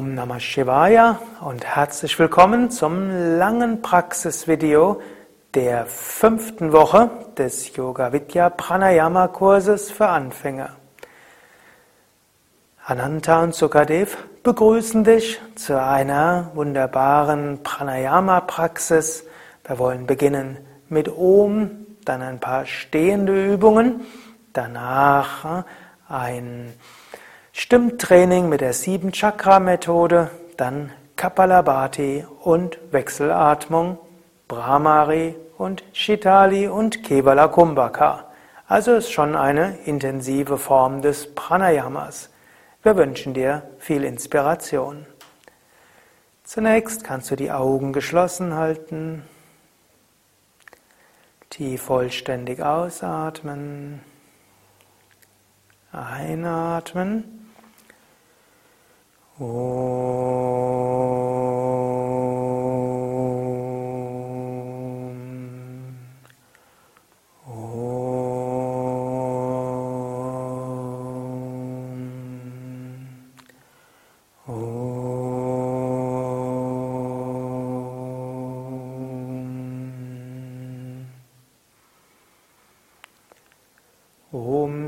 Om Namah Shivaya und herzlich willkommen zum langen Praxisvideo der fünften Woche des Yoga Vidya Pranayama Kurses für Anfänger. Ananta und Sukadev begrüßen dich zu einer wunderbaren Pranayama Praxis. Wir wollen beginnen mit Om, dann ein paar stehende Übungen, danach ein Stimmtraining mit der Sieben-Chakra-Methode, dann Kapalabhati und Wechselatmung, Brahmari und Shitali und Kevala Kumbhaka. Also ist schon eine intensive Form des Pranayamas. Wir wünschen dir viel Inspiration. Zunächst kannst du die Augen geschlossen halten, tief vollständig ausatmen, einatmen. Oh.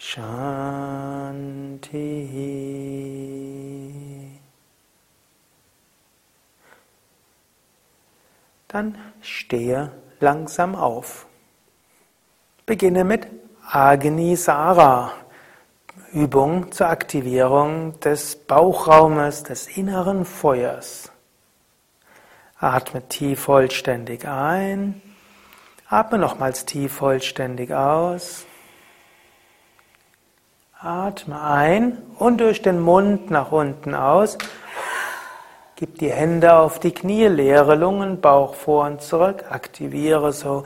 Shanti. Dann stehe langsam auf. Beginne mit Agnisara, Übung zur Aktivierung des Bauchraumes, des inneren Feuers. Atme tief vollständig ein, atme nochmals tief vollständig aus. Atme ein und durch den Mund nach unten aus. Gib die Hände auf die Knie, leere Lungen, Bauch vor und zurück. Aktiviere so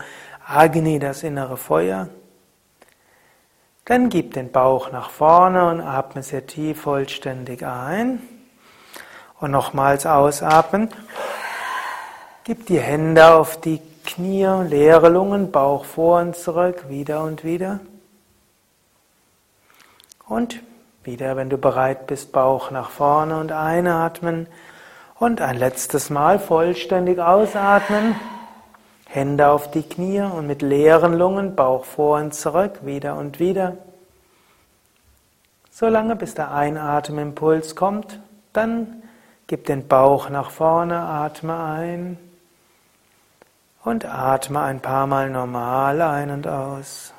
Agni, das innere Feuer. Dann gib den Bauch nach vorne und atme sehr tief vollständig ein. Und nochmals ausatmen. Gib die Hände auf die Knie, leere Lungen, Bauch vor und zurück, wieder und wieder. Und wieder, wenn du bereit bist, Bauch nach vorne und einatmen. Und ein letztes Mal vollständig ausatmen. Hände auf die Knie und mit leeren Lungen Bauch vor und zurück, wieder und wieder. Solange bis der Einatemimpuls kommt, dann gib den Bauch nach vorne, atme ein und atme ein paar Mal normal ein und aus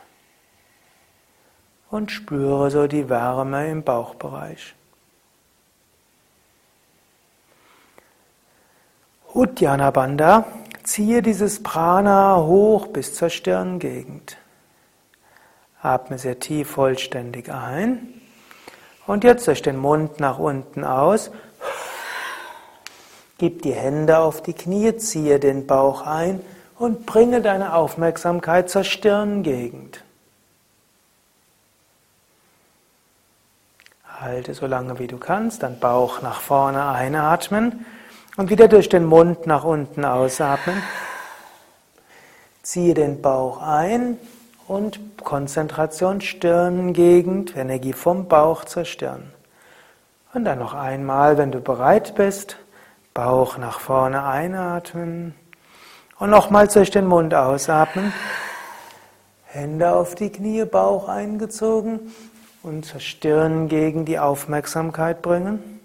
und spüre so die Wärme im Bauchbereich. Uddiyana Bandha, ziehe dieses Prana hoch bis zur Stirngegend. Atme sehr tief vollständig ein und jetzt durch den Mund nach unten aus. Gib die Hände auf die Knie, ziehe den Bauch ein und bringe deine Aufmerksamkeit zur Stirngegend. Halte so lange wie du kannst, dann Bauch nach vorne einatmen und wieder durch den Mund nach unten ausatmen. Ziehe den Bauch ein und Konzentration Stirngegend, Energie vom Bauch zur Stirn. Und dann noch einmal, wenn du bereit bist, Bauch nach vorne einatmen und nochmals durch den Mund ausatmen. Hände auf die Knie, Bauch eingezogen und zur Stirn gegen die Aufmerksamkeit bringen.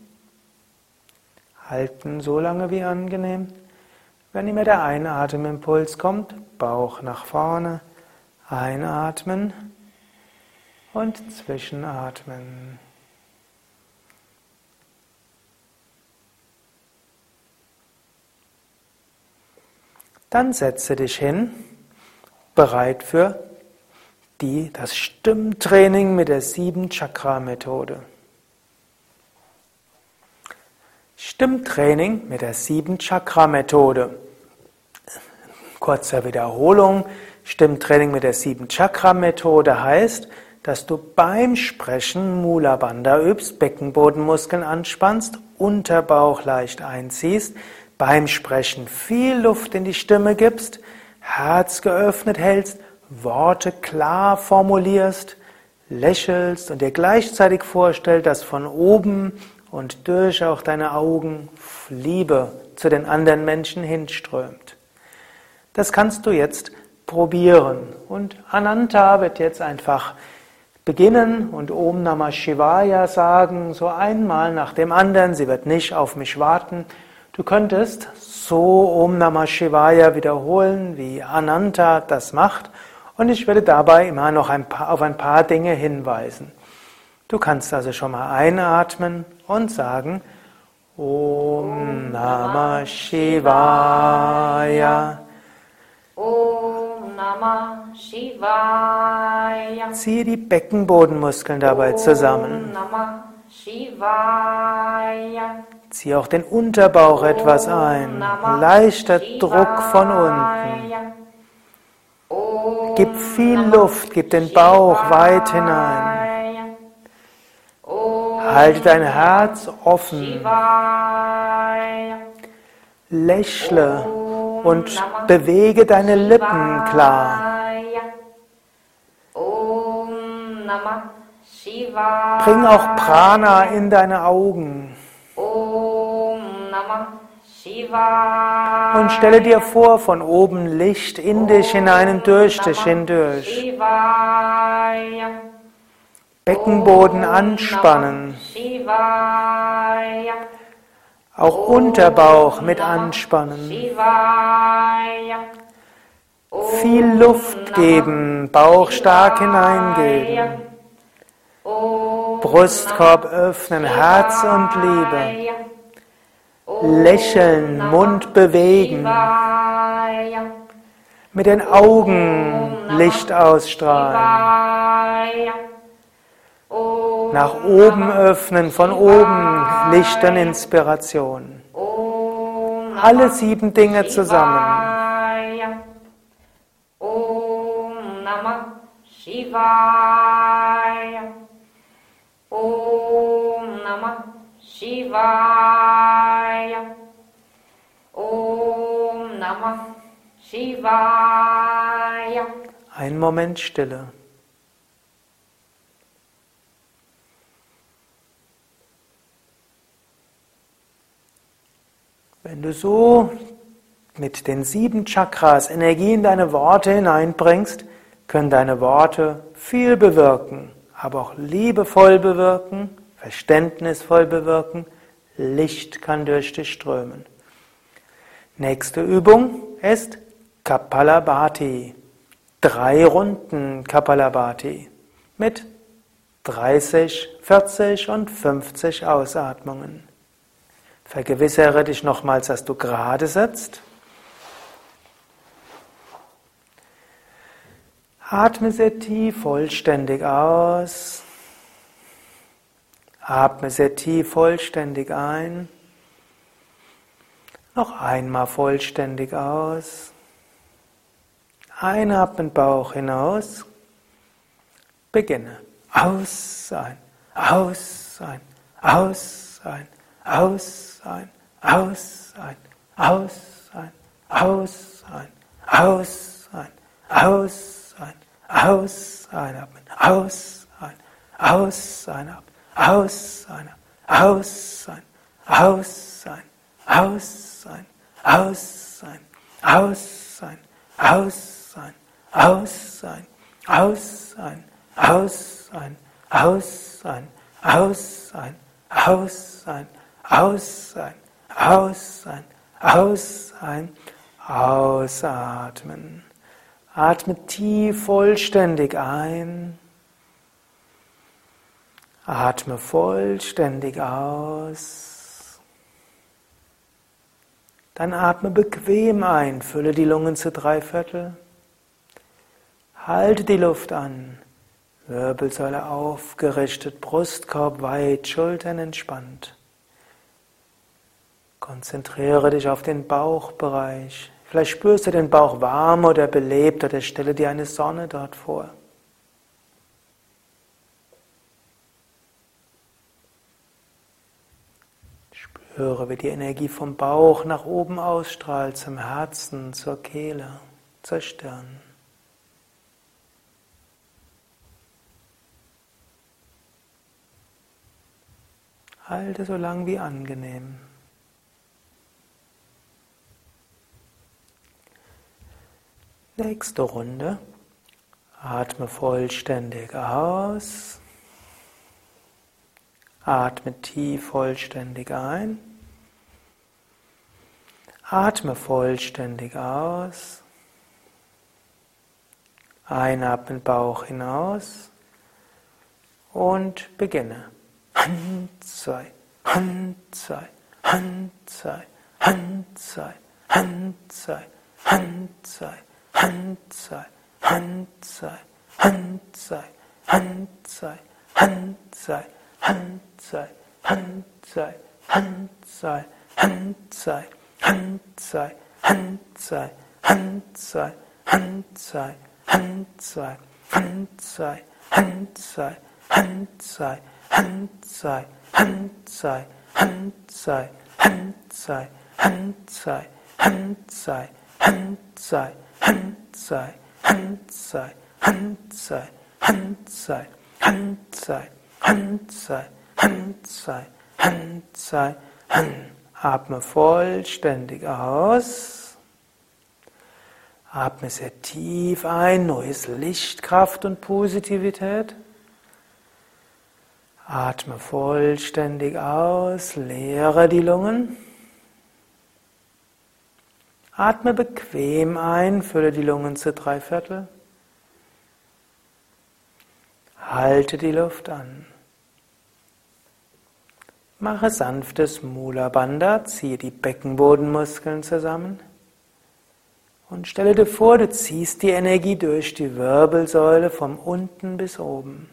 Halten so lange wie angenehm. Wenn immer der Einatemimpuls kommt, Bauch nach vorne, einatmen und zwischenatmen. Dann setze dich hin, bereit für die, das Stimmtraining mit der Sieben-Chakra-Methode. Stimmtraining mit der Sieben-Chakra-Methode. Kurzer Wiederholung. Stimmtraining mit der Sieben-Chakra-Methode heißt, dass du beim Sprechen Mula Bandha übst, Beckenbodenmuskeln anspannst, Unterbauch leicht einziehst, beim Sprechen viel Luft in die Stimme gibst, Herz geöffnet hältst, Worte klar formulierst, lächelst und dir gleichzeitig vorstellst, dass von oben und durch auch deine Augen Liebe zu den anderen Menschen hinströmt. Das kannst du jetzt probieren. Und Ananta wird jetzt einfach beginnen und Om Namah Shivaya sagen, so einmal nach dem anderen. Sie wird nicht auf mich warten. Du könntest so Om Namah Shivaya wiederholen, wie Ananta das macht. Und ich werde dabei immer noch ein paar, auf ein paar Dinge hinweisen. Du kannst also schon mal einatmen und sagen Om Namah Shivaya. Om Namah Shivaya. Ziehe die Beckenbodenmuskeln dabei zusammen. Om Namah Shivaya. Zieh auch den Unterbauch etwas ein. Leichter Druck von unten. Gib viel Luft, gib den Bauch weit hinein. Halte dein Herz offen. Lächle und bewege deine Lippen klar. Bring auch Prana in deine Augen. Om Namah. Und stelle dir vor, von oben Licht in dich hinein und durch dich hindurch. Beckenboden anspannen. Auch Unterbauch mit anspannen. Viel Luft geben, Bauch stark hineingeben. Brustkorb öffnen, Herz und Liebe. Lächeln, Mund bewegen. Mit den Augen Licht ausstrahlen. Nach oben öffnen, von oben Licht und Inspiration. Alle sieben Dinge zusammen. Shivaya. Om Namah Shivaya. Shivaya. Om Namah Shivaya. Ein Moment Stille. Wenn du so mit den sieben Chakras Energie in deine Worte hineinbringst, können deine Worte viel bewirken, aber auch liebevoll bewirken, verständnisvoll bewirken, Licht kann durch dich strömen. Nächste Übung ist Kapalabhati. Drei Runden Kapalabhati mit 30, 40 und 50 Ausatmungen. Vergewissere dich nochmals, dass du gerade sitzt. Atme sehr tief vollständig aus. Atme sehr tief vollständig ein. Noch einmal vollständig aus. Einatmen, Bauch hinaus. Beginne. Aus, ein, aus, ein, aus, ein, aus, ein, aus, ein, aus, ein, aus, ein, aus, ein, aus, ein, aus, einatmen, aus, ein, aus, einatmen, aus, ein, aus, ein, aus, ein, aus, ein, aus, ein, aus, ein, aus, ein, aus, ein, aus, ein, aus, ein, aus, ein, aus, ein, aus, ein, aus, ein, aus, ein, aus, ein, ausatmen. Atme tief vollständig ein. Atme vollständig aus. Dann atme bequem ein, fülle die Lungen zu drei Viertel. Halte die Luft an. Wirbelsäule aufgerichtet, Brustkorb weit, Schultern entspannt. Konzentriere dich auf den Bauchbereich. Vielleicht spürst du den Bauch warm oder belebt oder stelle dir eine Sonne dort vor. Spüre, wie die Energie vom Bauch nach oben ausstrahlt, zum Herzen, zur Kehle, zur Stirn. Halte so lang wie angenehm. Nächste Runde. Atme vollständig aus. Atme tief vollständig ein. Atme vollständig aus. Einatmen Bauch hinaus und beginne. Hand, zwei, Hand, zwei, Hand, zwei, Hand, zwei, Hand, zwei, Hand, zwei, Hand, zwei, Hand, zwei, Hand, zwei, Hand, zwei, Hand, zwei, Hand, zwei, Hand, zwei, Hand, zwei, Hand, zwei, Hand, zwei, Hand, zwei, Hand, zwei, Hand, zwei, Hand, zwei, Hand, zwei, Hand, zwei, Hand, zwei, Hand sei, Hand sei, Hand sei, Hand sei, Hand sei, Hand sei, Hand sei, Hand sei, Hand sei, Hand sei, Hand sei, Hand sei, Hand sei, Hand sei, Hand sei, Hand. Atme vollständig aus. Atme sehr tief ein, neues Licht, Kraft und Positivität. Atme vollständig aus, leere die Lungen. Atme bequem ein, fülle die Lungen zu drei Viertel. Halte die Luft an. Mache sanftes Mula Bandha, ziehe die Beckenbodenmuskeln zusammen und stelle dir vor, du ziehst die Energie durch die Wirbelsäule von unten bis oben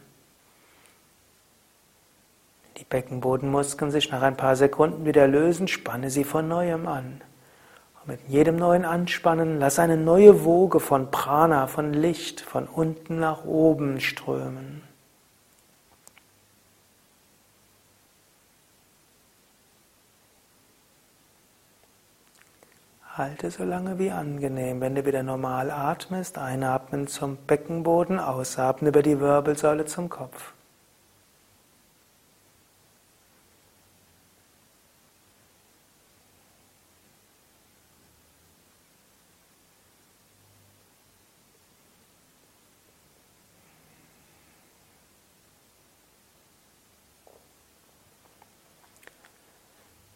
die Beckenbodenmuskeln sich nach ein paar Sekunden wieder lösen, spanne sie von neuem an. Und mit jedem neuen Anspannen lass eine neue Woge von Prana, von Licht, von unten nach oben strömen. Halte so lange wie angenehm. Wenn du wieder normal atmest, einatmen zum Beckenboden, ausatmen über die Wirbelsäule zum Kopf.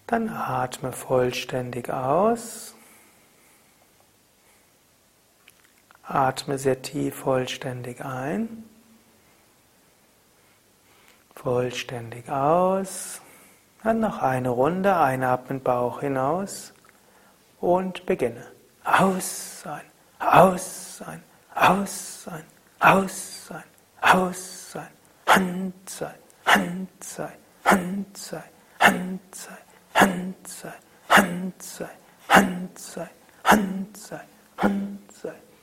Dann atme vollständig aus. Atme sehr tief vollständig ein. Vollständig aus. Dann noch eine Runde. Einatmen, Bauch hinaus. Und beginne. Aus sein, aus sein, aus sein, aus sein, aus sein. Hand sein, Hand sein, Hand sein, Hand sein. Handzei, Handzei, Handzei, Handzei, Handzei,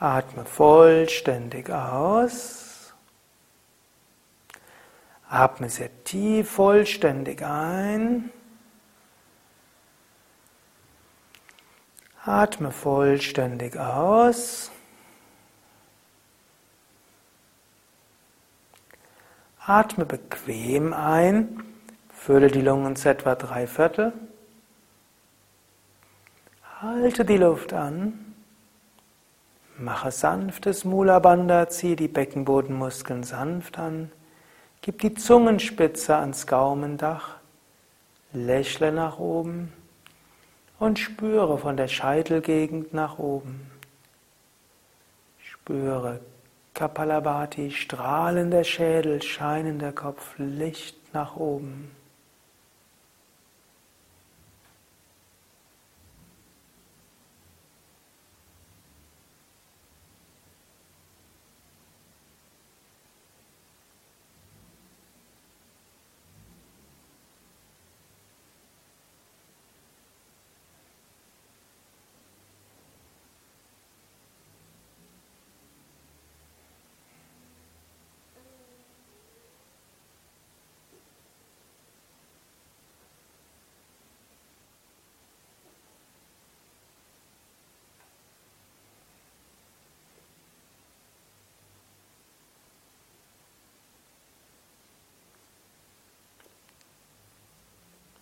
Atme vollständig aus. Atme sehr tief vollständig ein. Atme vollständig aus. Atme bequem ein. Fülle die Lungen zu etwa drei Viertel. Halte die Luft an. Mache sanftes Mula Bandha, zieh die Beckenbodenmuskeln sanft an. Gib die Zungenspitze ans Gaumendach. Lächle nach oben und spüre von der Scheitelgegend nach oben. Spüre Kapalabhati, strahlender Schädel, scheinender Kopf, Licht nach oben.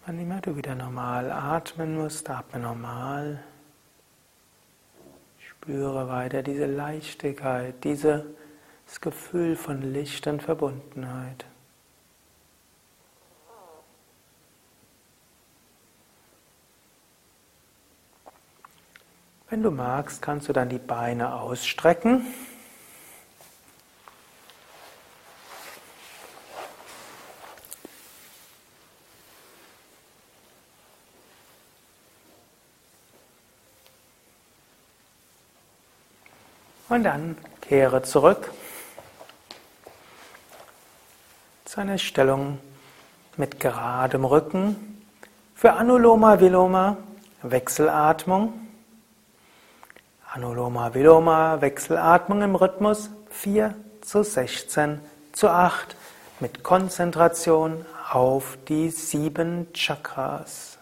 Wann immer du wieder normal atmen musst, atme normal. Spüre weiter diese Leichtigkeit, dieses Gefühl von Licht und Verbundenheit. Wenn du magst, kannst du dann die Beine ausstrecken. Und dann kehre zurück zu einer Stellung mit geradem Rücken. Für Anuloma Viloma Wechselatmung. Anuloma Viloma Wechselatmung im Rhythmus 4 zu 16 zu 8 mit Konzentration auf die sieben Chakras.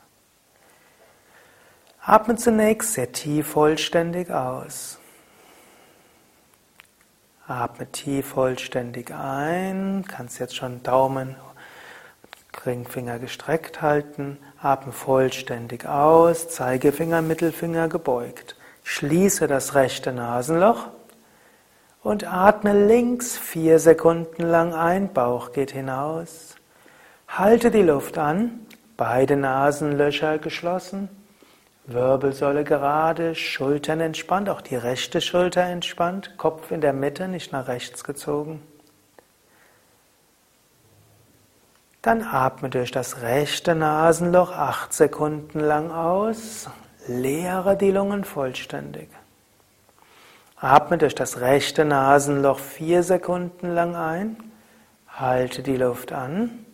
Atme zunächst sehr tief vollständig aus. Atme tief vollständig ein. Kannst jetzt schon Daumen, Ringfinger gestreckt halten. Atme vollständig aus. Zeigefinger, Mittelfinger gebeugt. Schließe das rechte Nasenloch und atme links vier Sekunden lang ein. Bauch geht hinaus. Halte die Luft an. Beide Nasenlöcher geschlossen. Wirbelsäule gerade, Schultern entspannt, auch die rechte Schulter entspannt, Kopf in der Mitte, nicht nach rechts gezogen. Dann atme durch das rechte Nasenloch acht Sekunden lang aus, leere die Lungen vollständig. Atme durch das rechte Nasenloch vier Sekunden lang ein, halte die Luft an,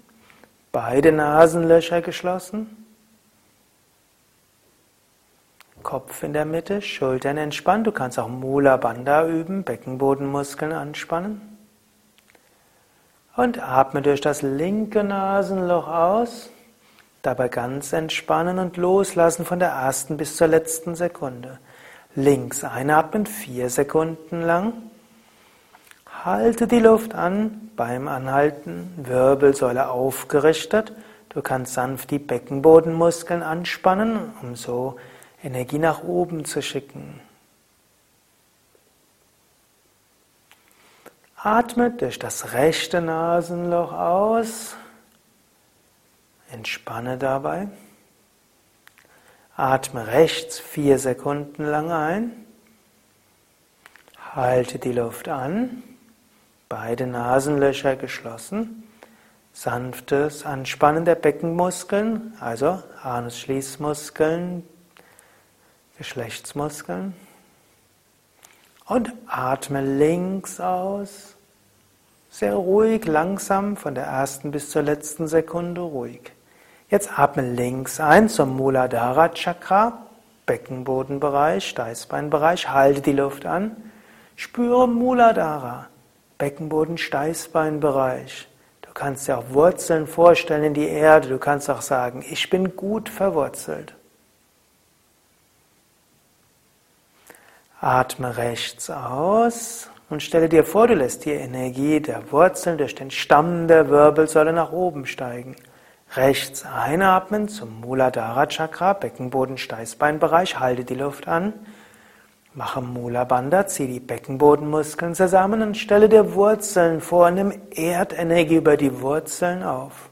beide Nasenlöcher geschlossen. Kopf in der Mitte, Schultern entspannt. Du kannst auch Mula Bandha üben, Beckenbodenmuskeln anspannen. Und atme durch das linke Nasenloch aus. Dabei ganz entspannen und loslassen von der ersten bis zur letzten Sekunde. Links einatmen, vier Sekunden lang. Halte die Luft an beim Anhalten, Wirbelsäule aufgerichtet. Du kannst sanft die Beckenbodenmuskeln anspannen, um so Energie nach oben zu schicken. Atme durch das rechte Nasenloch aus. Entspanne dabei. Atme rechts vier Sekunden lang ein. Halte die Luft an. Beide Nasenlöcher geschlossen. Sanftes Anspannen der Beckenmuskeln, also Anusschließmuskeln, Geschlechtsmuskeln. Und atme links aus. Sehr ruhig, langsam, von der ersten bis zur letzten Sekunde ruhig. Jetzt atme links ein zum Muladhara Chakra, Beckenbodenbereich, Steißbeinbereich. Halte die Luft an. Spüre Muladhara, Beckenboden, Steißbeinbereich. Du kannst dir auch Wurzeln vorstellen in die Erde. Du kannst auch sagen, ich bin gut verwurzelt. Atme rechts aus und stelle dir vor, du lässt die Energie der Wurzeln durch den Stamm der Wirbelsäule nach oben steigen. Rechts einatmen zum Muladhara Chakra, Beckenboden, Steißbeinbereich, halte die Luft an. Mache Mula Bandha, zieh die Beckenbodenmuskeln zusammen und stelle dir Wurzeln vor, nimm Erdenergie über die Wurzeln auf.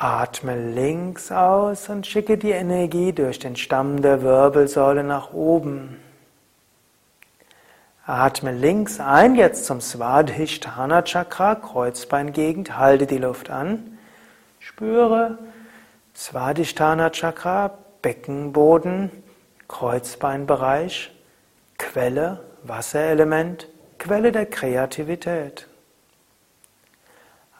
Atme links aus und schicke die Energie durch den Stamm der Wirbelsäule nach oben. Atme links ein, jetzt zum Svadhisthana Chakra, Kreuzbeingegend, halte die Luft an. Spüre Svadhisthana Chakra, Beckenboden, Kreuzbeinbereich, Quelle, Wasserelement, Quelle der Kreativität.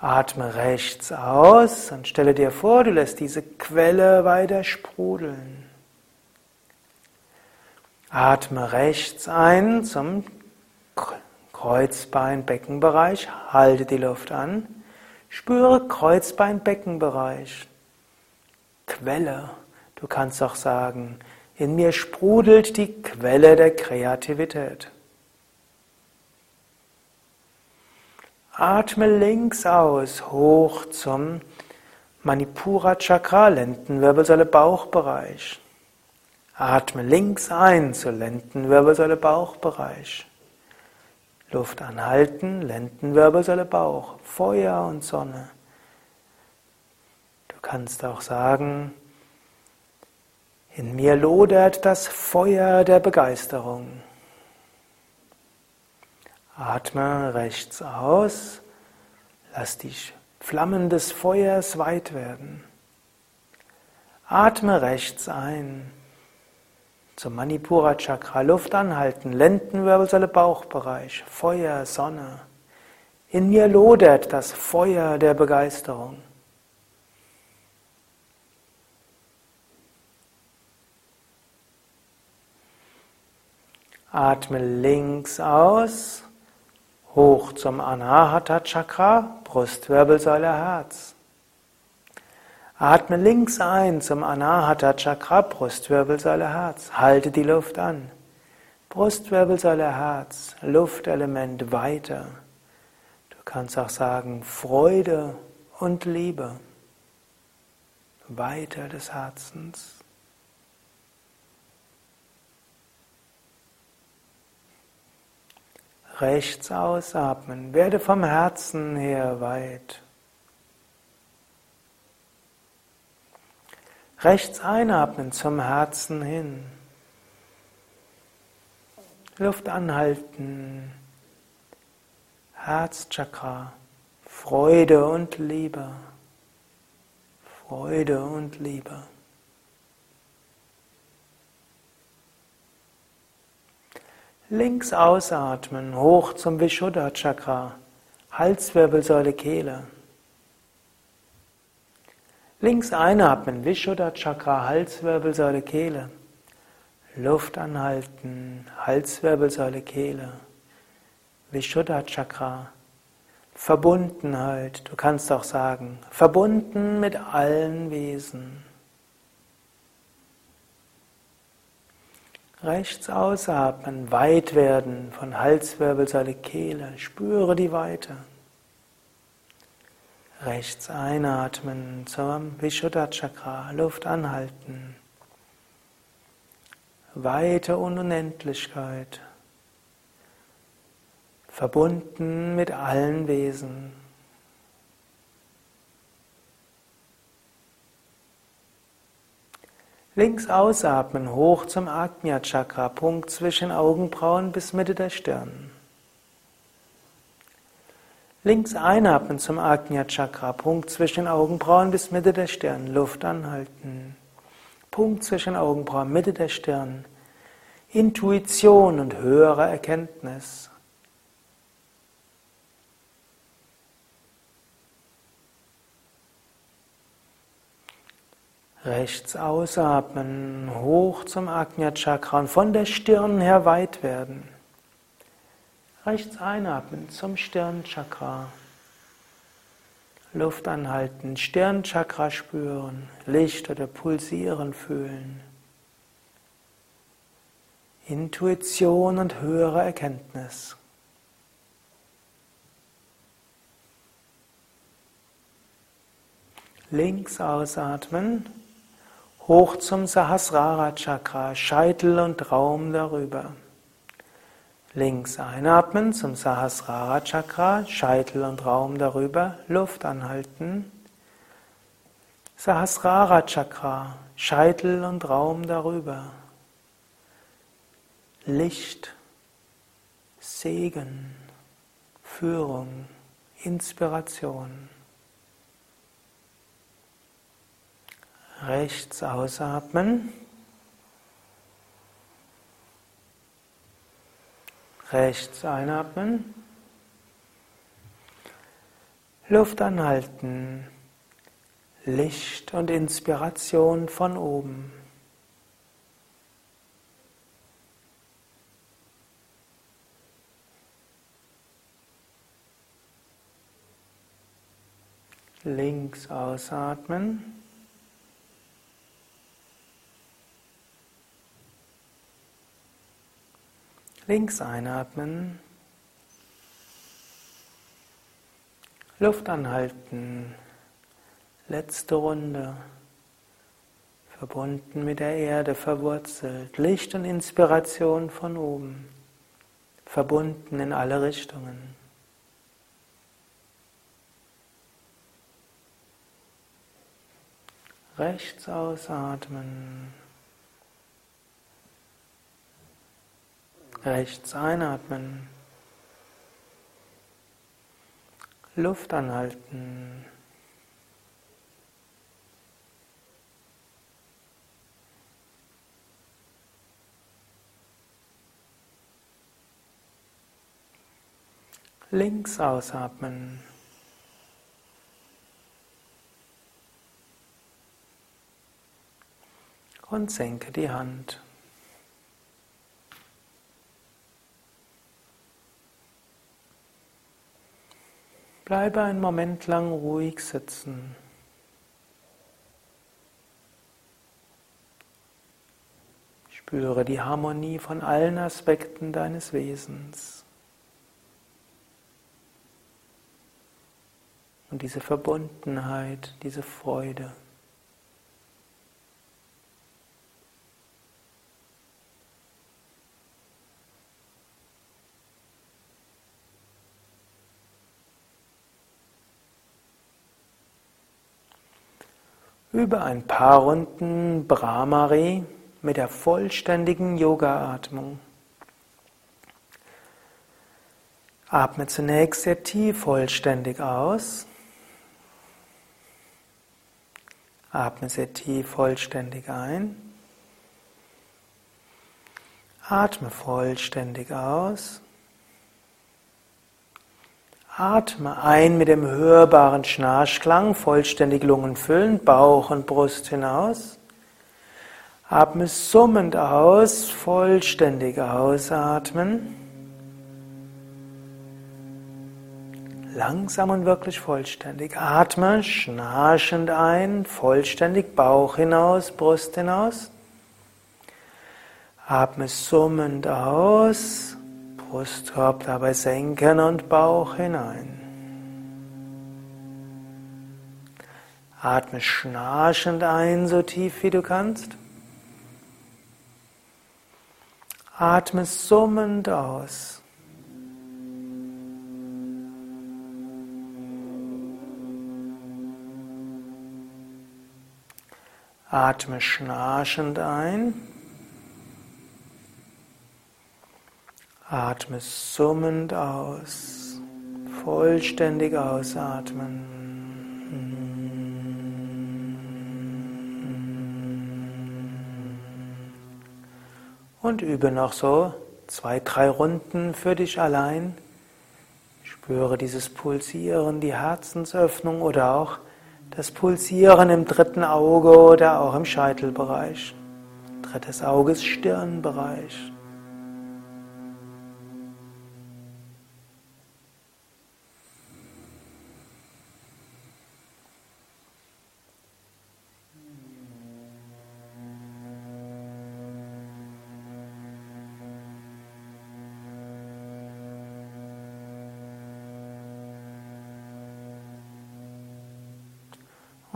Atme rechts aus und stelle dir vor, du lässt diese Quelle weiter sprudeln. Atme rechts ein zum Kreuzbein-Beckenbereich, halte die Luft an, spüre Kreuzbein-Beckenbereich. Quelle, du kannst auch sagen, in mir sprudelt die Quelle der Kreativität. Atme links aus, hoch zum Manipura Chakra, Lendenwirbelsäule, Bauchbereich. Atme links ein zur Lendenwirbelsäule, Bauchbereich. Luft anhalten, Lendenwirbelsäule, Bauch, Feuer und Sonne. Du kannst auch sagen, in mir lodert das Feuer der Begeisterung. Atme rechts aus, lass die Flammen des Feuers weit werden. Atme rechts ein. Zum Manipura Chakra Luft anhalten, Lendenwirbelsäule, Bauchbereich, Feuer, Sonne. In mir lodert das Feuer der Begeisterung. Atme links aus, hoch zum Anahata Chakra, Brustwirbelsäule, Herz. Atme links ein zum Anahata Chakra, Brustwirbelsäule, Herz. Halte die Luft an. Brustwirbelsäule, Herz, Luftelement weiter. Du kannst auch sagen Freude und Liebe. Weiter des Herzens. Rechts ausatmen. Werde vom Herzen her weit. Rechts einatmen zum Herzen hin. Luft anhalten. Herzchakra. Freude und Liebe. Freude und Liebe. Links ausatmen, hoch zum Vishuddha Chakra, Halswirbelsäule, Kehle. Links einatmen, Vishuddha Chakra, Halswirbelsäule, Kehle. Luft anhalten, Halswirbelsäule, Kehle. Vishuddha Chakra. Verbundenheit, du kannst auch sagen, verbunden mit allen Wesen. Rechts ausatmen, weit werden von Halswirbelsäule, Kehle. Spüre die Weite. Rechts einatmen zum Vishuddha Chakra, Luft anhalten. Weite Unendlichkeit. Verbunden mit allen Wesen. Links ausatmen, hoch zum Ajna Chakra, Punkt zwischen Augenbrauen bis Mitte der Stirn. Links einatmen zum Ajna Chakra, Punkt zwischen Augenbrauen bis Mitte der Stirn, Luft anhalten. Punkt zwischen Augenbrauen, Mitte der Stirn. Intuition und höhere Erkenntnis. Rechts ausatmen, hoch zum Ajna Chakra und von der Stirn her weit werden. Rechts einatmen zum Stirnchakra. Luft anhalten, Stirnchakra spüren, Licht oder Pulsieren fühlen. Intuition und höhere Erkenntnis. Links ausatmen, hoch zum Sahasrara Chakra, Scheitel und Raum darüber. Links einatmen zum Sahasrara Chakra, Scheitel und Raum darüber, Luft anhalten. Sahasrara Chakra, Scheitel und Raum darüber. Licht, Segen, Führung, Inspiration. Rechts ausatmen. Rechts einatmen. Luft anhalten. Licht und Inspiration von oben. Links ausatmen. Links einatmen. Luft anhalten. Letzte Runde. Verbunden mit der Erde, verwurzelt. Licht und Inspiration von oben. Verbunden in alle Richtungen. Rechts ausatmen. Rechts einatmen. Luft anhalten. Links ausatmen. Und senke die Hand. Bleibe einen Moment lang ruhig sitzen. Spüre die Harmonie von allen Aspekten deines Wesens. Und diese Verbundenheit, diese Freude. Übe ein paar Runden Brahmari mit der vollständigen Yoga-Atmung. Atme zunächst sehr tief vollständig aus. Atme sehr tief vollständig ein. Atme vollständig aus. Atme ein mit dem hörbaren Schnarchklang, vollständig Lungen füllen, Bauch und Brust hinaus. Atme summend aus, vollständig ausatmen. Langsam und wirklich vollständig. Atme schnarchend ein, vollständig Bauch hinaus, Brust hinaus. Atme summend aus, Brustkorb dabei senken und Bauch hinein. Atme schnarchend ein, so tief wie du kannst. Atme summend aus. Atme schnarchend ein. Atme summend aus. Vollständig ausatmen. Und übe noch so zwei, drei Runden für dich allein. Spüre dieses Pulsieren, die Herzensöffnung oder auch das Pulsieren im dritten Auge oder auch im Scheitelbereich. Drittes Auge ist Stirnbereich.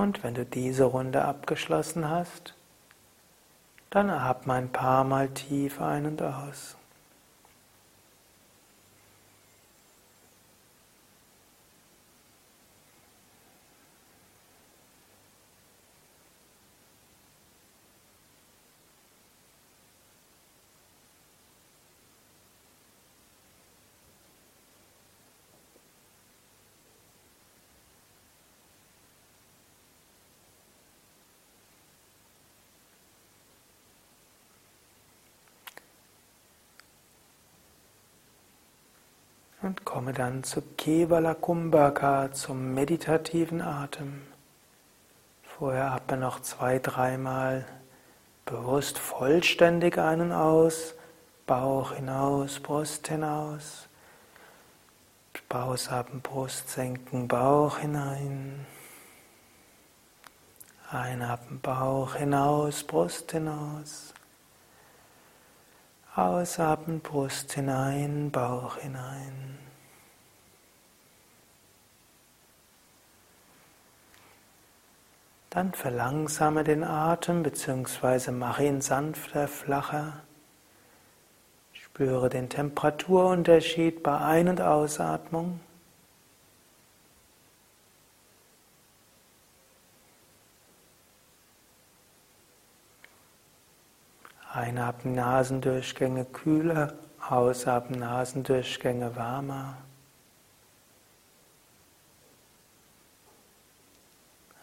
Und wenn du diese Runde abgeschlossen hast, dann atme ein paar Mal tief ein und aus. Und komme dann zu Kevala Kumbhaka, zum meditativen Atem. Vorher atme noch zwei, dreimal bewusst vollständig ein und aus, Bauch hinaus, Brust hinaus. Ausatmen, Brust senken, Bauch hinein. Einatmen, Bauch hinaus, Brust hinaus. Ausatmen, Brust hinein, Bauch hinein. Dann verlangsame den Atem bzw. mache ihn sanfter, flacher. Spüre den Temperaturunterschied bei Ein- und Ausatmung. Einatmen Nasendurchgänge kühler, ausatmen Nasendurchgänge wärmer.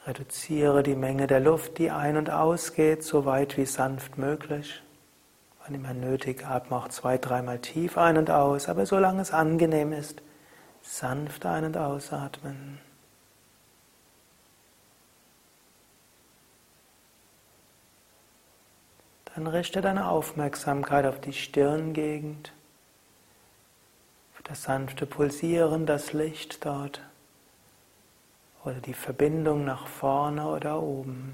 Reduziere die Menge der Luft, die ein- und ausgeht, so weit wie sanft möglich. Wann immer nötig, atme auch zwei, dreimal tief ein und aus, aber solange es angenehm ist, sanft ein- und ausatmen. Dann richte deine Aufmerksamkeit auf die Stirngegend, auf das sanfte Pulsieren, das Licht dort oder die Verbindung nach vorne oder oben.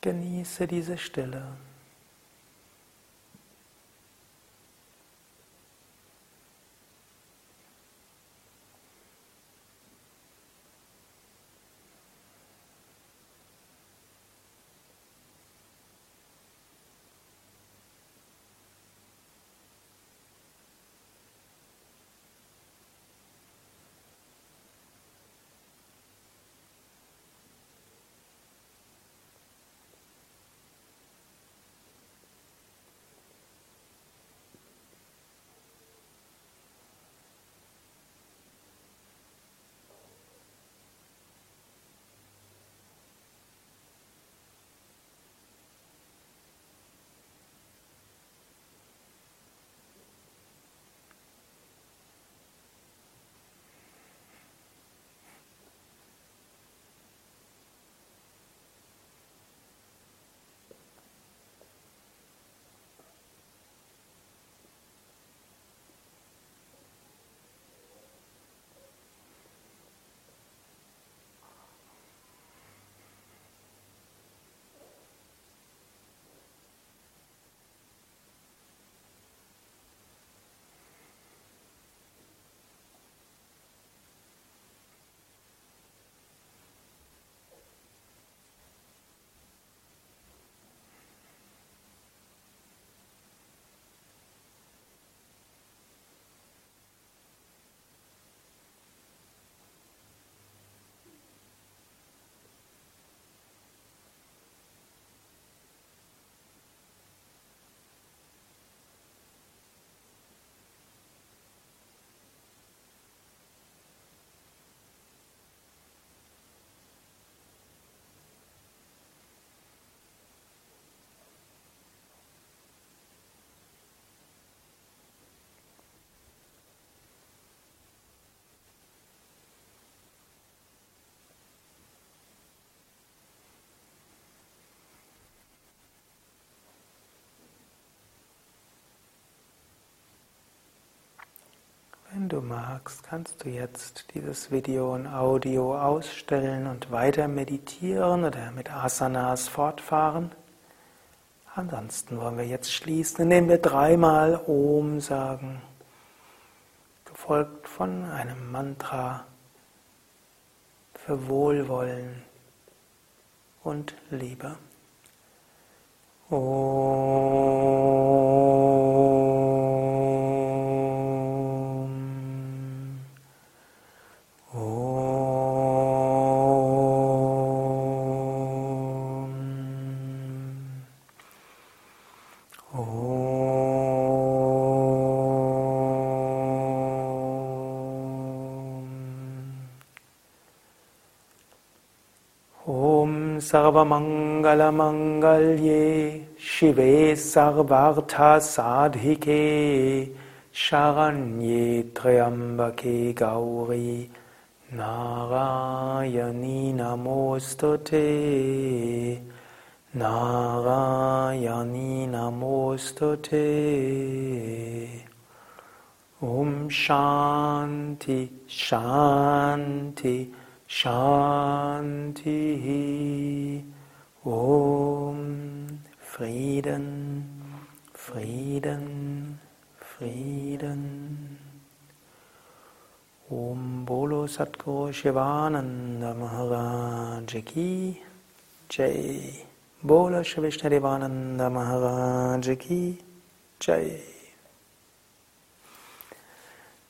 Genieße diese Stille. Wenn du magst, kannst du jetzt dieses Video und Audio ausstellen und weiter meditieren oder mit Asanas fortfahren. Ansonsten wollen wir jetzt schließen, indem wir dreimal Om sagen, gefolgt von einem Mantra für Wohlwollen und Liebe. Om. सर्वमङ्गलमङ्गल्ये शिवे सर्वार्थसाधिके शरण्ये त्र्यम्बके गौरी नारायणी नमोऽस्तु ते नारायणी नमोऽस्तु ते ॐ शान्ति शान्ति Shanti Om Frieden Frieden Frieden. Om Bolo Satguru Shivananda Maharaj Ki Jai. Bolo Shri Vishnadevananda Jai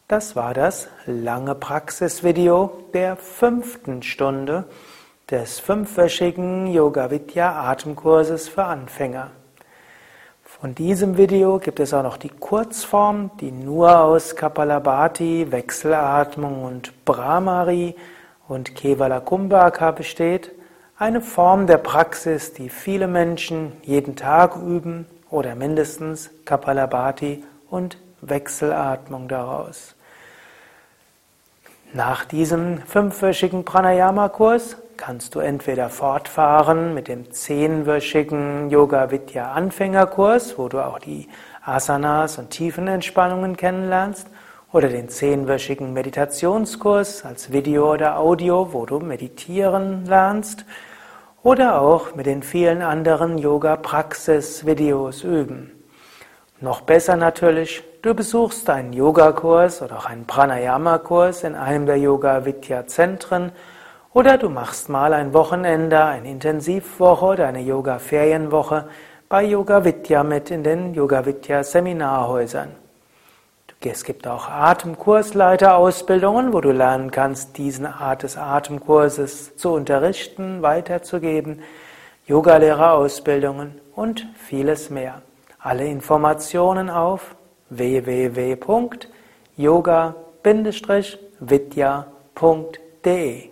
Das war das lange Praxisvideo der fünften Stunde des fünfwöchigen Yoga Vidya Atemkurses für Anfänger. Von diesem Video gibt es auch noch die Kurzform, die nur aus Kapalabhati, Wechselatmung und Brahmari und Kevala Kumbhaka besteht. Eine Form der Praxis, die viele Menschen jeden Tag üben oder mindestens Kapalabhati und Wechselatmung daraus. Nach diesem fünfwöchigen Pranayama-Kurs kannst du entweder fortfahren mit dem zehnwöchigen Yoga Vidya Anfängerkurs, wo du auch die Asanas und Tiefenentspannungen kennenlernst, oder den zehnwöchigen Meditationskurs als Video oder Audio, wo du meditieren lernst, oder auch mit den vielen anderen Yoga-Praxis-Videos üben. Noch besser natürlich, du besuchst einen Yogakurs oder auch einen Pranayama-Kurs in einem der Yoga-Vidya-Zentren oder du machst mal ein Wochenende, eine Intensivwoche oder eine Yoga-Ferienwoche bei Yoga Vidya mit in den Yoga Vidya Seminarhäusern. Es gibt auch Atemkursleiterausbildungen, wo du lernen kannst, diesen Art des Atemkurses zu unterrichten, weiterzugeben, Yogalehrerausbildungen und vieles mehr. Alle Informationen auf www.yoga-vidya.de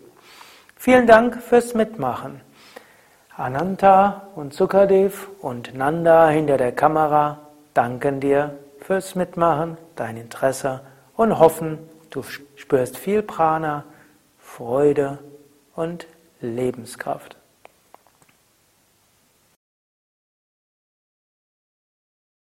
Vielen Dank fürs Mitmachen. Ananta und Sukadev und Nanda hinter der Kamera danken dir fürs Mitmachen, dein Interesse und hoffen, du spürst viel Prana, Freude und Lebenskraft.